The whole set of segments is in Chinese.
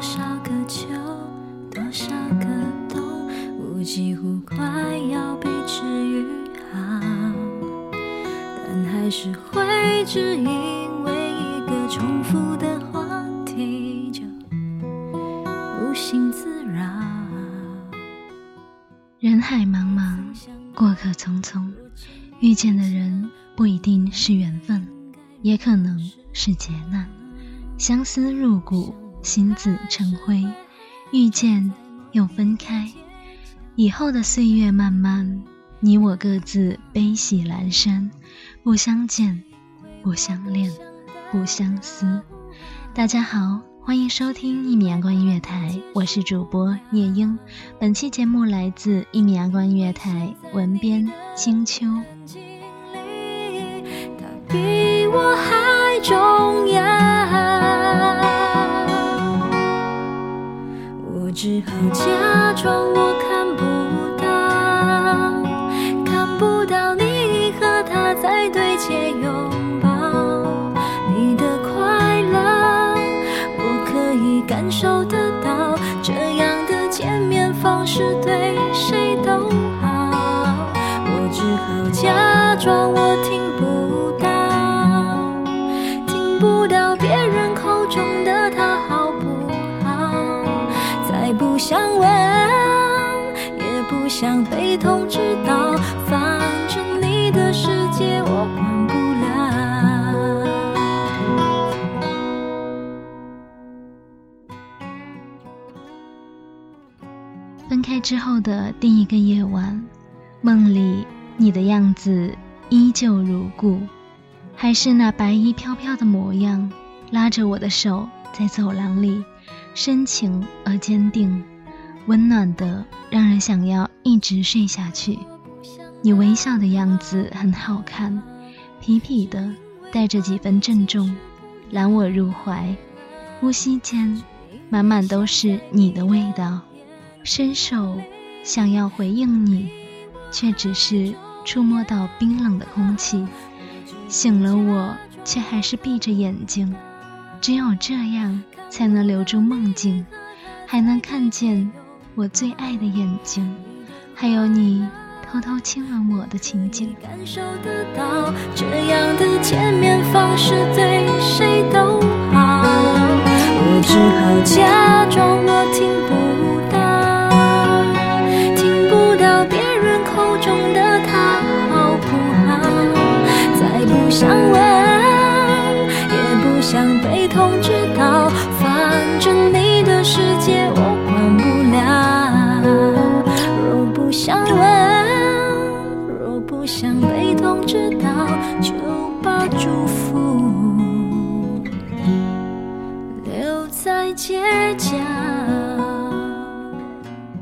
多少个秋，多少个冬，我几乎快要被治愈好，但还是会只因为一个重复的话题就无心自扰。人海茫茫，过客匆匆，遇见的人不一定是缘分，也可能是劫难。相思入骨。心字成灰，遇见又分开。以后的岁月漫漫，你我各自悲喜阑珊，不相见，不相恋，不相思。大家好。欢迎收听一米阳光音乐台，我是主播夜莺。本期节目来自一米阳光音乐台，文编清秋。他比我还重要，只好假装我看不到，看不到你和他在对街拥抱。你的快乐，我可以感受得到这样的见面方式对想被通知到，反正你的世界我管不。之后的第一个夜晚，梦里你的样子依旧如故，还是那白衣飘飘的模样，拉着我的手在走廊里，深情而坚定，温暖的让人想要一直睡下去。你微笑的样子很好看，痞痞的，带着几分郑重，揽我入怀，呼吸间满满都是你的味道。伸手想要回应你，却只是触摸到冰冷的空气。醒了，我却还是闭着眼睛。只有这样，才能留住梦境，还能看见我最爱的眼睛，还有你偷偷亲吻我的情景。感受得到这样的见面方式对谁都好，我只好假装我听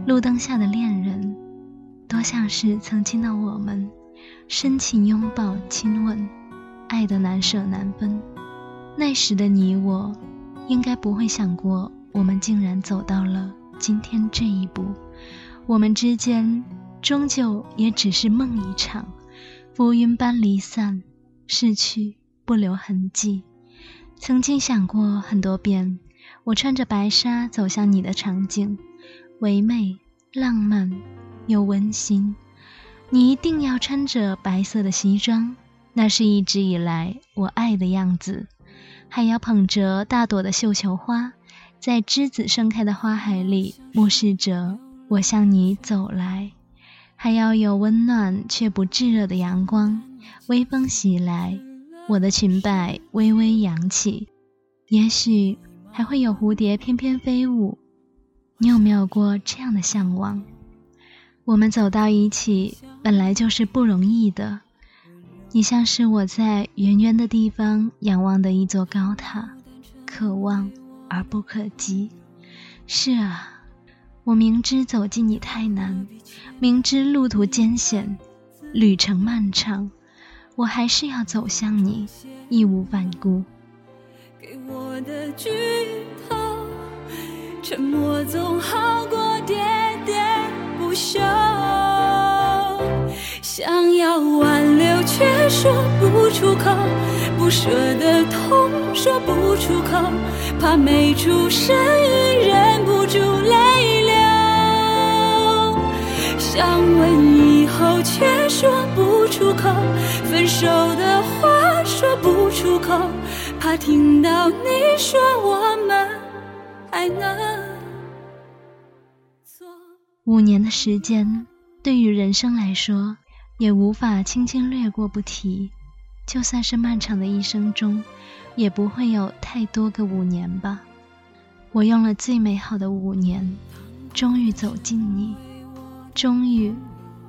路灯下的恋人，多像是曾经的我们，深情拥抱、亲吻。爱的难舍难分，那时的你我，应该不会想过，我们竟然走到了今天这一步。我们之间，终究也只是梦一场，浮云般离散，逝去不留痕迹。曾经想过很多遍，我穿着白纱走向你的场景，唯美、浪漫又温馨。你一定要穿着白色的西装，那是一直以来我爱的样子。还要捧着大朵的绣球花，在栀子盛开的花海里，目视着我向你走来。还要有温暖却不炙热的阳光，微风袭来，我的裙摆微微扬起，也许还会有蝴蝶翩翩飞舞。你有没有过这样的向往？我们走到一起，本来就是不容易的。你像是我在远远的地方仰望的一座高塔，可望而不可及。是啊。我明知走进你太难，明知路途艰险，旅程漫长，我还是要走向你，义无反顾。给我的剧透，沉默总好过喋喋不休。想要挽留却说不出口，不舍的痛说不出口，怕没出声音忍不住泪流。想问以后，却说不出口；分手的话说不出口，怕听到你说我们还能做。五年的时间，对于人生来说，也无法轻轻略过不提。就算是漫长的一生中，也不会有太多个五年吧。我用了最美好的五年，终于走近你。终于，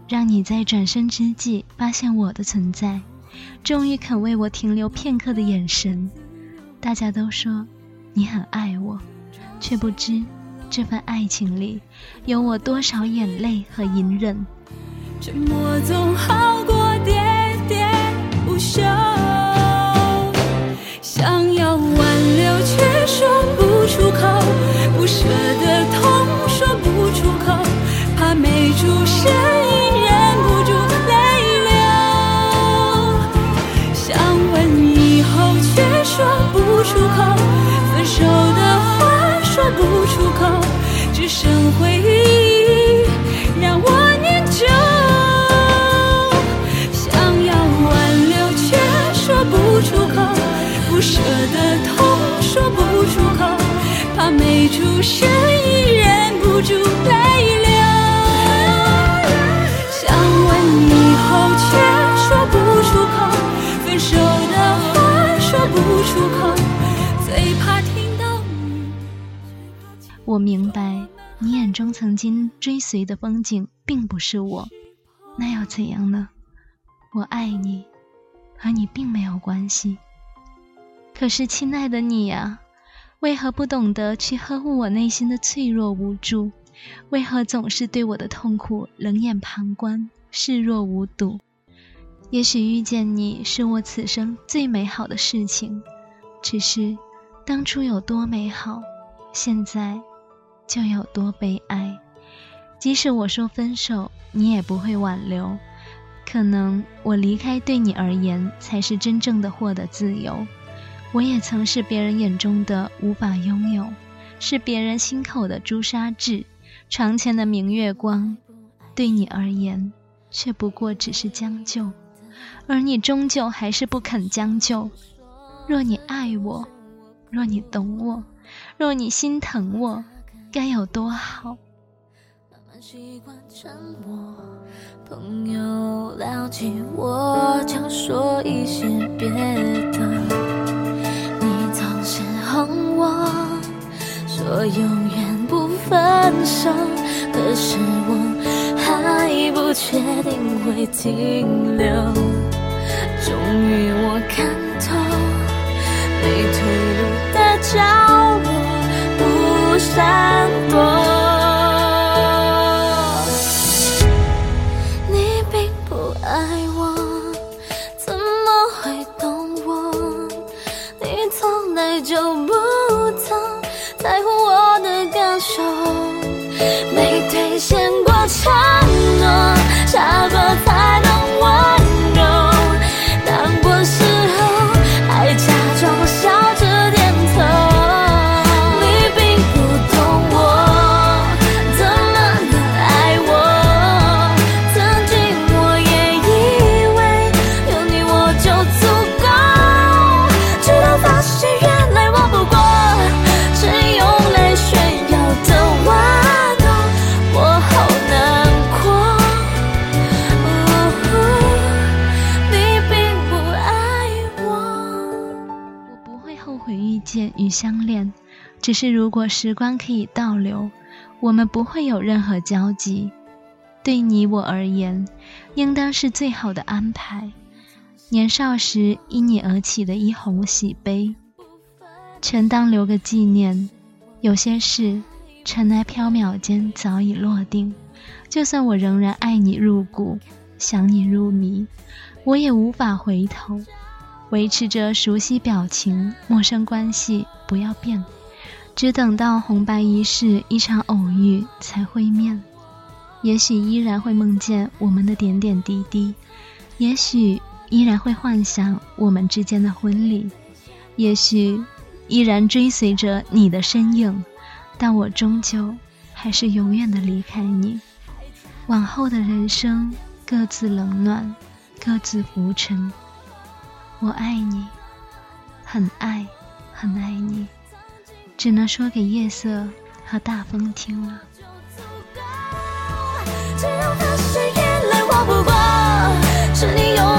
让你在转身之际发现我的存在，终于肯为我停留片刻的眼神。大家都说你很爱我，却不知这份爱情里有我多少眼泪和隐忍。我明白，你眼中曾经追随的风景并不是我，那又怎样呢？我爱你，和你并没有关系。可是，亲爱的你呀，为何不懂得去呵护我内心的脆弱无助？为何总是对我的痛苦冷眼旁观，视若无睹？也许遇见你是我此生最美好的事情，只是当初有多美好，现在。就有多悲哀。即使我说分手，你也不会挽留。可能我离开对你而言才是真正的获得自由。我也曾是别人眼中的无法拥有，是别人心口的朱砂痣，床前的明月光。对你而言，却不过只是将就，而你终究还是不肯将就。若你爱我，若你懂我，若你心疼我。该有多好！慢慢习惯沉默，朋友聊起我就说一些别的。你总是哄我说永远不分手，可是我还不确定会停留。终于我看透，没退路的角落，不闪躲。见与相恋，只是如果时光可以倒流，我们不会有任何交集。对你我而言，应当是最好的安排。年少时因你而起的一红喜悲，全当留个纪念。有些事，尘埃飘渺间早已落定。就算我仍然爱你入骨，想你入迷，我也无法回头。维持着熟悉表情，陌生关系不要变，只等到红白仪式，一场偶遇才会面。也许依然会梦见我们的点点滴滴，也许依然会幻想我们之间的婚礼，也许依然追随着你的身影，但我终究还是永远的离开你。往后的人生，各自冷暖，各自浮沉。我爱你，很爱，很爱你，只能说给夜色和大风听了。只要发现眼泪我不过，是你用